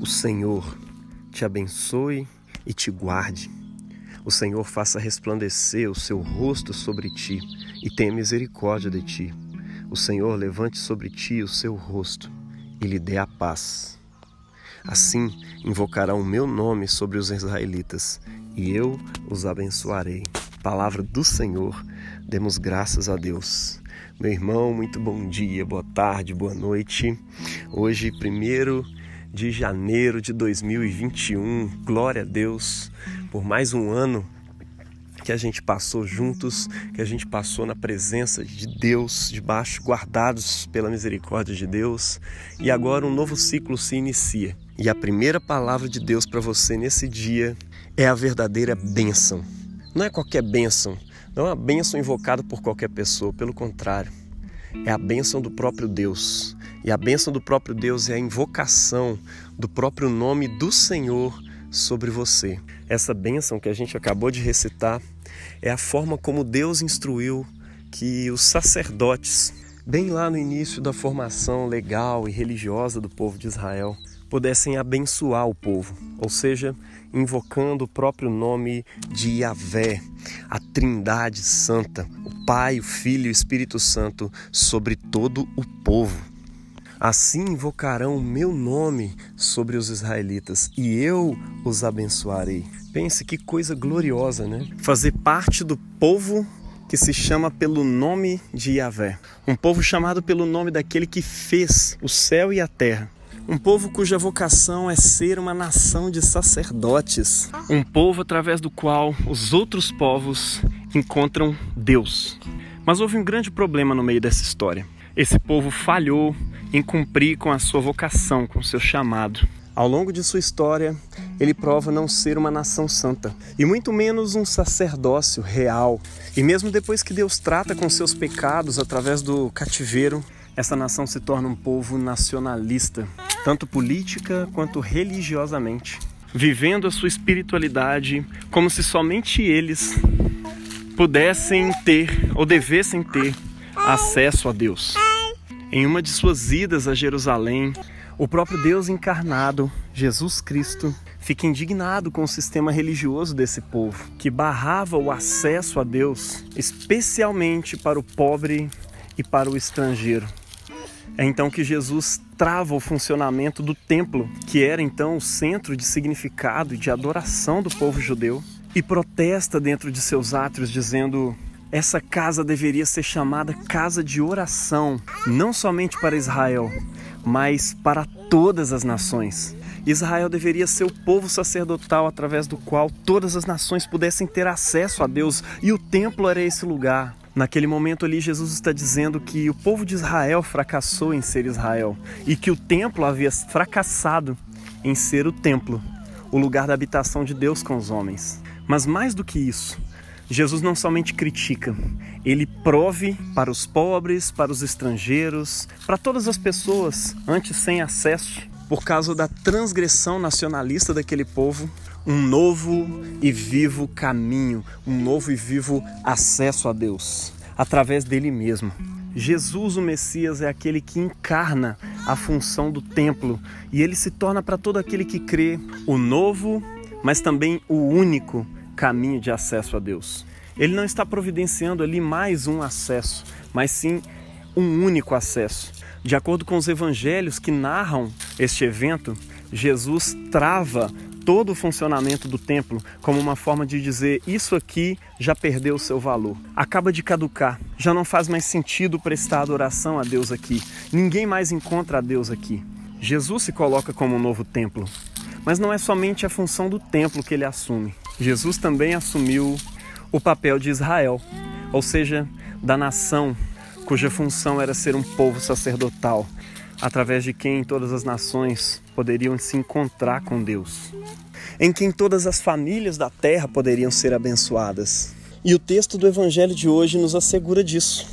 O Senhor te abençoe e te guarde. O Senhor faça resplandecer o seu rosto sobre ti e tenha misericórdia de ti. O Senhor levante sobre ti o seu rosto e lhe dê a paz. Assim invocará o meu nome sobre os israelitas e eu os abençoarei. Palavra do Senhor, demos graças a Deus. Meu irmão, muito bom dia, boa tarde, boa noite. Hoje, primeiro de janeiro de 2021. Glória a Deus por mais um ano que a gente passou juntos, que a gente passou na presença de Deus, debaixo, guardados pela misericórdia de Deus. E agora um novo ciclo se inicia. E a primeira palavra de Deus para você nesse dia é a verdadeira bênção. Não é qualquer bênção, não é uma bênção invocada por qualquer pessoa, pelo contrário, é a bênção do próprio Deus. E a bênção do próprio Deus é a invocação do próprio nome do Senhor sobre você. Essa bênção que a gente acabou de recitar é a forma como Deus instruiu que os sacerdotes, bem lá no início da formação legal e religiosa do povo de Israel, pudessem abençoar o povo, ou seja, invocando o próprio nome de Yahvé, a Trindade Santa, Pai, o Filho e o Espírito Santo sobre todo o povo. Assim invocarão o meu nome sobre os israelitas e eu os abençoarei. Pense que coisa gloriosa, né? Fazer parte do povo que se chama pelo nome de Yahvé. Um povo chamado pelo nome daquele que fez o céu e a terra. Um povo cuja vocação é ser uma nação de sacerdotes. Um povo através do qual os outros povos encontram Deus. Mas houve um grande problema no meio dessa história. Esse povo falhou em cumprir com a sua vocação, com o seu chamado. Ao longo de sua história, ele prova não ser uma nação santa, e muito menos um sacerdócio real. E mesmo depois que Deus trata com seus pecados através do cativeiro, essa nação se torna um povo nacionalista, tanto política quanto religiosamente, vivendo a sua espiritualidade como se somente eles pudessem ter ou devessem ter acesso a Deus. Em uma de suas idas a Jerusalém, o próprio Deus encarnado, Jesus Cristo, fica indignado com o sistema religioso desse povo, que barrava o acesso a Deus, especialmente para o pobre e para o estrangeiro. É então que Jesus trava o funcionamento do templo, que era então o centro de significado e de adoração do povo judeu, e protesta dentro de seus átrios, dizendo: essa casa deveria ser chamada casa de oração, não somente para Israel, mas para todas as nações. Israel deveria ser o povo sacerdotal através do qual todas as nações pudessem ter acesso a Deus, e o templo era esse lugar. Naquele momento ali, Jesus está dizendo que o povo de Israel fracassou em ser Israel e que o templo havia fracassado em ser o templo, o lugar da habitação de Deus com os homens. Mas mais do que isso, Jesus não somente critica, ele prove para os pobres, para os estrangeiros, para todas as pessoas antes sem acesso, por causa da transgressão nacionalista daquele povo, um novo e vivo caminho, um novo e vivo acesso a Deus, através dele mesmo. Jesus, o Messias, é aquele que encarna a função do templo e ele se torna para todo aquele que crê o novo, mas também o único caminho de acesso a Deus. Ele não está providenciando ali mais um acesso, mas sim um único acesso. De acordo com os evangelhos que narram este evento, Jesus trava todo o funcionamento do templo como uma forma de dizer: isso aqui já perdeu seu valor, acaba de caducar, já não faz mais sentido prestar adoração a Deus aqui, ninguém mais encontra a Deus aqui. Jesus se coloca como um novo templo, mas não é somente a função do templo que ele assume. Jesus também assumiu o papel de Israel, ou seja, da nação cuja função era ser um povo sacerdotal, através de quem todas as nações poderiam se encontrar com Deus, em quem todas as famílias da terra poderiam ser abençoadas. E o texto do Evangelho de hoje nos assegura disso.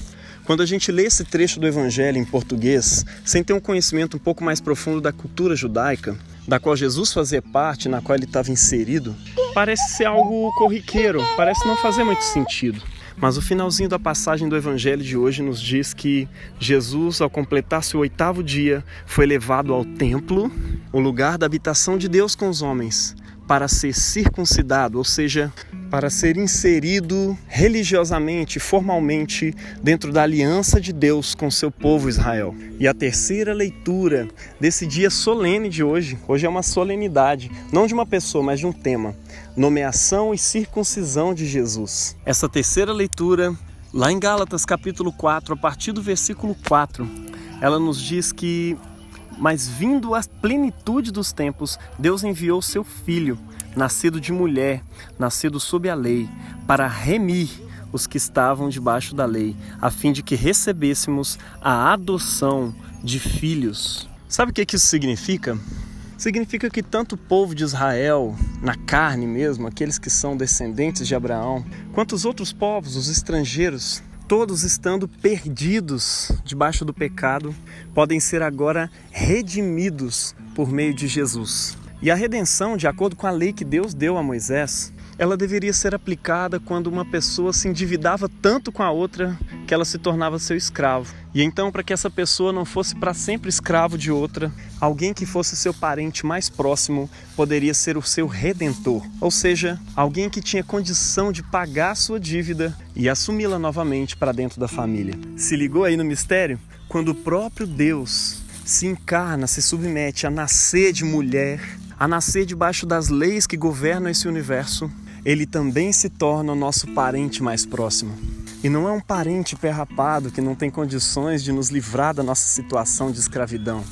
Quando a gente lê esse trecho do Evangelho em português, sem ter um conhecimento um pouco mais profundo da cultura judaica, da qual Jesus fazia parte, na qual ele estava inserido, parece ser algo corriqueiro, parece não fazer muito sentido. Mas o finalzinho da passagem do evangelho de hoje nos diz que Jesus, ao completar seu oitavo dia, foi levado ao templo, o lugar da habitação de Deus com os homens, para ser circuncidado, ou seja, para ser inserido religiosamente, formalmente dentro da aliança de Deus com seu povo Israel. E a terceira leitura desse dia solene de hoje, hoje é uma solenidade, não de uma pessoa, mas de um tema: nomeação e circuncisão de Jesus. Essa terceira leitura, lá em Gálatas capítulo 4, a partir do versículo 4, ela nos diz que mas vindo a plenitude dos tempos, Deus enviou seu filho, nascido de mulher, nascido sob a lei, para remir os que estavam debaixo da lei, a fim de que recebêssemos a adoção de filhos. Sabe o que isso significa? Significa que tanto o povo de Israel, na carne mesmo, aqueles que são descendentes de Abraão, quanto os outros povos, os estrangeiros, todos estando perdidos debaixo do pecado, podem ser agora redimidos por meio de Jesus. E a redenção, de acordo com a lei que Deus deu a Moisés, ela deveria ser aplicada quando uma pessoa se endividava tanto com a outra que ela se tornava seu escravo. E então, para que essa pessoa não fosse para sempre escravo de outra, alguém que fosse seu parente mais próximo poderia ser o seu redentor, ou seja, alguém que tinha condição de pagar sua dívida e assumi-la novamente para dentro da família. Se ligou aí no mistério? Quando o próprio Deus se encarna, se submete a nascer de mulher, a nascer debaixo das leis que governam esse universo, ele também se torna o nosso parente mais próximo. E não é um parente perrapado que não tem condições de nos livrar da nossa situação de escravidão.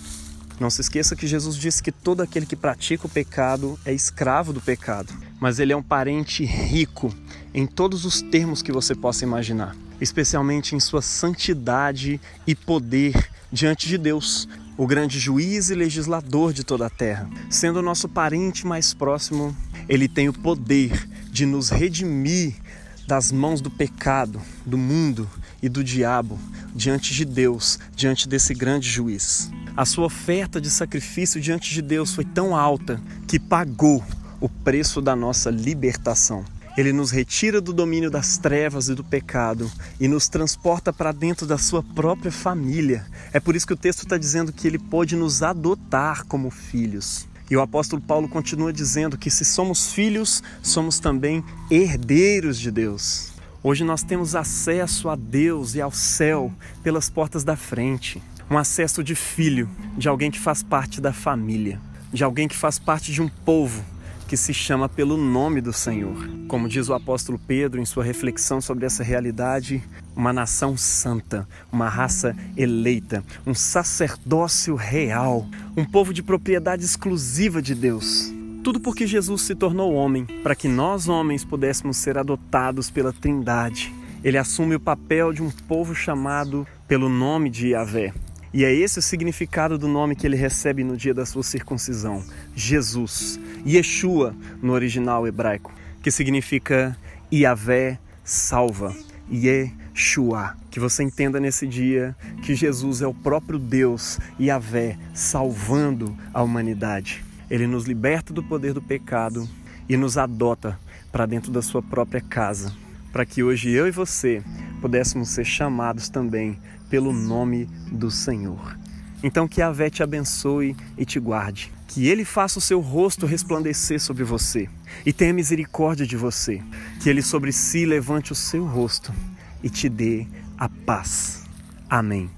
Não se esqueça que Jesus disse que todo aquele que pratica o pecado é escravo do pecado, mas ele é um parente rico em todos os termos que você possa imaginar, especialmente em sua santidade e poder diante de Deus, o grande juiz e legislador de toda a terra. Sendo o nosso parente mais próximo, ele tem o poder de nos redimir das mãos do pecado, do mundo e do diabo diante de Deus, diante desse grande juiz. A sua oferta de sacrifício diante de Deus foi tão alta que pagou o preço da nossa libertação. Ele nos retira do domínio das trevas e do pecado e nos transporta para dentro da sua própria família. É por isso que o texto está dizendo que ele pode nos adotar como filhos. E o apóstolo Paulo continua dizendo que se somos filhos, somos também herdeiros de Deus. Hoje nós temos acesso a Deus e ao céu pelas portas da frente. Um acesso de filho, de alguém que faz parte da família, de alguém que faz parte de um povo que se chama pelo nome do Senhor. Como diz o apóstolo Pedro em sua reflexão sobre essa realidade, uma nação santa, uma raça eleita, um sacerdócio real, um povo de propriedade exclusiva de Deus. Tudo porque Jesus se tornou homem, para que nós homens pudéssemos ser adotados pela Trindade. Ele assume o papel de um povo chamado pelo nome de Yahvé, e é esse o significado do nome que ele recebe no dia da sua circuncisão: Jesus. Yeshua, no original hebraico, que significa Yahvé salva. Yeshua. Que você entenda nesse dia que Jesus é o próprio Deus, Yahvé, salvando a humanidade. Ele nos liberta do poder do pecado e nos adota para dentro da sua própria casa, para que hoje eu e você pudéssemos ser chamados também pelo nome do Senhor. Então que a Vé te abençoe e te guarde, que ele faça o seu rosto resplandecer sobre você e tenha misericórdia de você, que ele sobre si levante o seu rosto e te dê a paz. Amém.